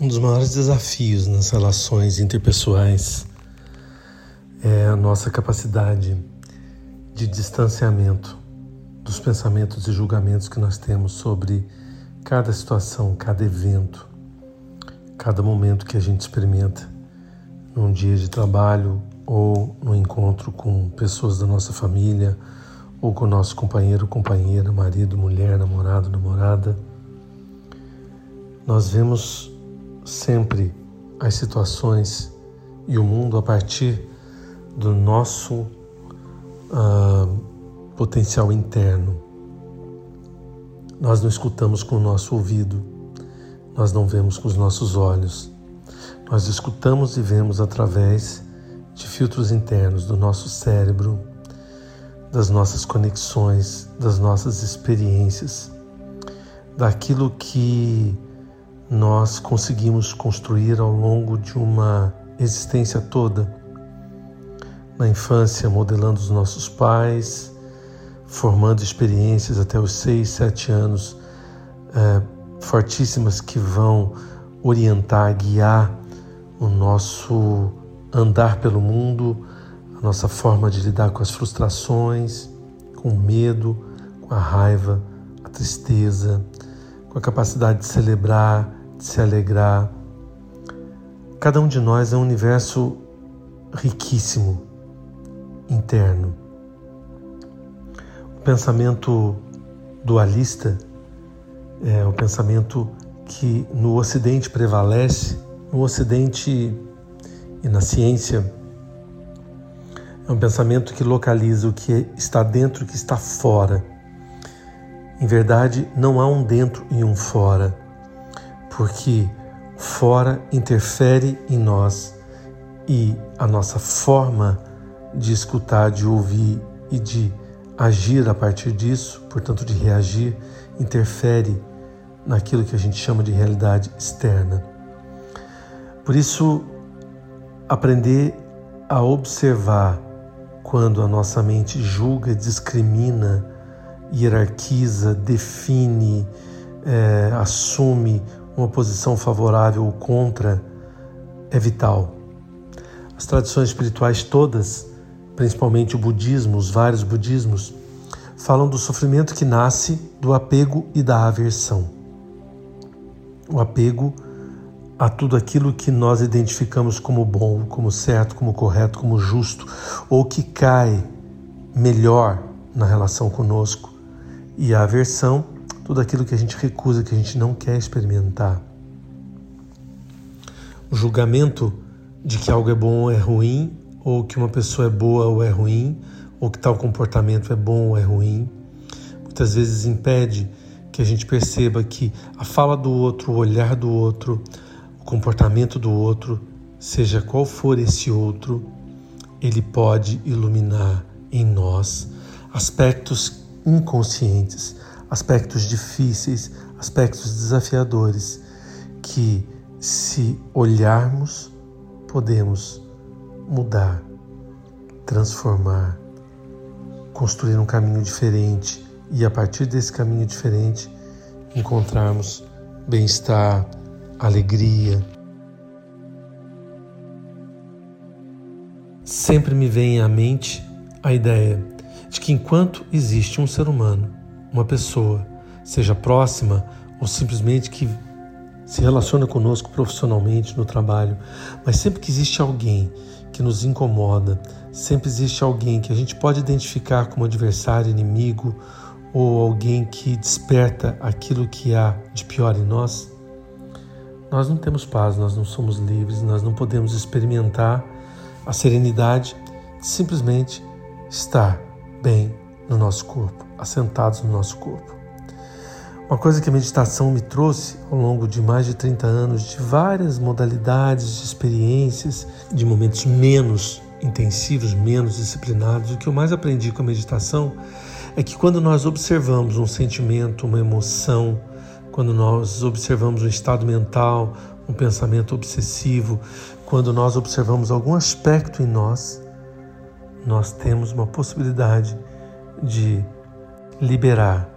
Um dos maiores desafios nas relações interpessoais é a nossa capacidade de distanciamento dos pensamentos e julgamentos que nós temos sobre cada situação, cada evento, cada momento que a gente experimenta num dia de trabalho ou no encontro com pessoas da nossa família ou com nosso companheiro, companheira, marido, mulher, namorado, namorada. Nós vemos sempre as situações e o mundo a partir do nosso uh, potencial interno. Nós não escutamos com o nosso ouvido, nós não vemos com os nossos olhos, nós escutamos e vemos através de filtros internos do nosso cérebro, das nossas conexões, das nossas experiências, daquilo que nós conseguimos construir ao longo de uma existência toda. Na infância, modelando os nossos pais, formando experiências até os seis, sete anos, é, fortíssimas que vão orientar, guiar o nosso andar pelo mundo, a nossa forma de lidar com as frustrações, com o medo, com a raiva, a tristeza, com a capacidade de celebrar, se alegrar. Cada um de nós é um universo riquíssimo, interno. O pensamento dualista é o pensamento que no Ocidente prevalece, no Ocidente e na ciência. É um pensamento que localiza o que está dentro e o que está fora. Em verdade, não há um dentro e um fora porque fora interfere em nós e a nossa forma de escutar, de ouvir e de agir a partir disso, portanto, de reagir, interfere naquilo que a gente chama de realidade externa. Por isso, aprender a observar quando a nossa mente julga, discrimina, hierarquiza, define, é, assume uma posição favorável ou contra é vital. As tradições espirituais todas, principalmente o budismo, os vários budismos, falam do sofrimento que nasce do apego e da aversão. O apego a tudo aquilo que nós identificamos como bom, como certo, como correto, como justo, ou que cai melhor na relação conosco, e a aversão tudo aquilo que a gente recusa, que a gente não quer experimentar. O julgamento de que algo é bom ou é ruim, ou que uma pessoa é boa ou é ruim, ou que tal comportamento é bom ou é ruim, muitas vezes impede que a gente perceba que a fala do outro, o olhar do outro, o comportamento do outro, seja qual for esse outro, ele pode iluminar em nós aspectos inconscientes aspectos difíceis, aspectos desafiadores que, se olharmos, podemos mudar, transformar, construir um caminho diferente e, a partir desse caminho diferente, encontrarmos bem-estar, alegria. Sempre me vem à mente a ideia de que enquanto existe um ser humano uma pessoa, seja próxima ou simplesmente que se relaciona conosco profissionalmente no trabalho, mas sempre que existe alguém que nos incomoda, sempre existe alguém que a gente pode identificar como adversário, inimigo ou alguém que desperta aquilo que há de pior em nós, nós não temos paz, nós não somos livres, nós não podemos experimentar a serenidade de simplesmente estar bem no nosso corpo, assentados no nosso corpo. Uma coisa que a meditação me trouxe ao longo de mais de 30 anos, de várias modalidades, de experiências, de momentos menos intensivos, menos disciplinados, o que eu mais aprendi com a meditação é que quando nós observamos um sentimento, uma emoção, quando nós observamos um estado mental, um pensamento obsessivo, quando nós observamos algum aspecto em nós, nós temos uma possibilidade de liberar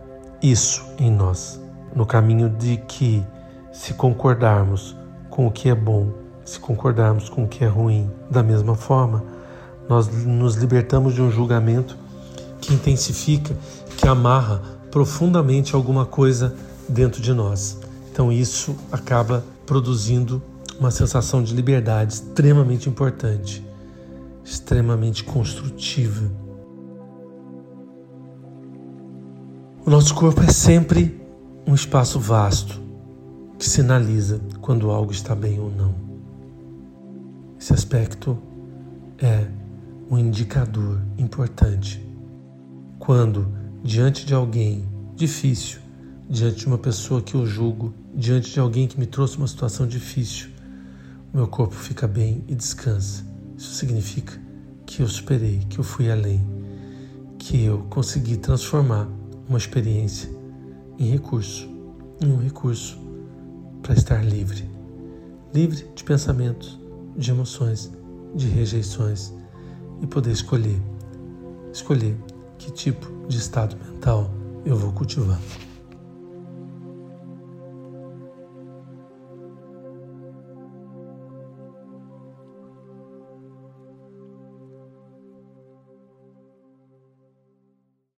isso em nós, no caminho de que, se concordarmos com o que é bom, se concordarmos com o que é ruim, da mesma forma, nós nos libertamos de um julgamento que intensifica, que amarra profundamente alguma coisa dentro de nós. Então isso acaba produzindo uma sensação de liberdade extremamente importante, extremamente construtiva. O nosso corpo é sempre um espaço vasto que sinaliza quando algo está bem ou não. Esse aspecto é um indicador importante. Quando, diante de alguém difícil, diante de uma pessoa que eu julgo, diante de alguém que me trouxe uma situação difícil, o meu corpo fica bem e descansa. Isso significa que eu superei, que eu fui além, que eu consegui transformar uma experiência em recurso, em um recurso para estar livre. Livre de pensamentos, de emoções, de rejeições e poder escolher. Escolher que tipo de estado mental eu vou cultivar.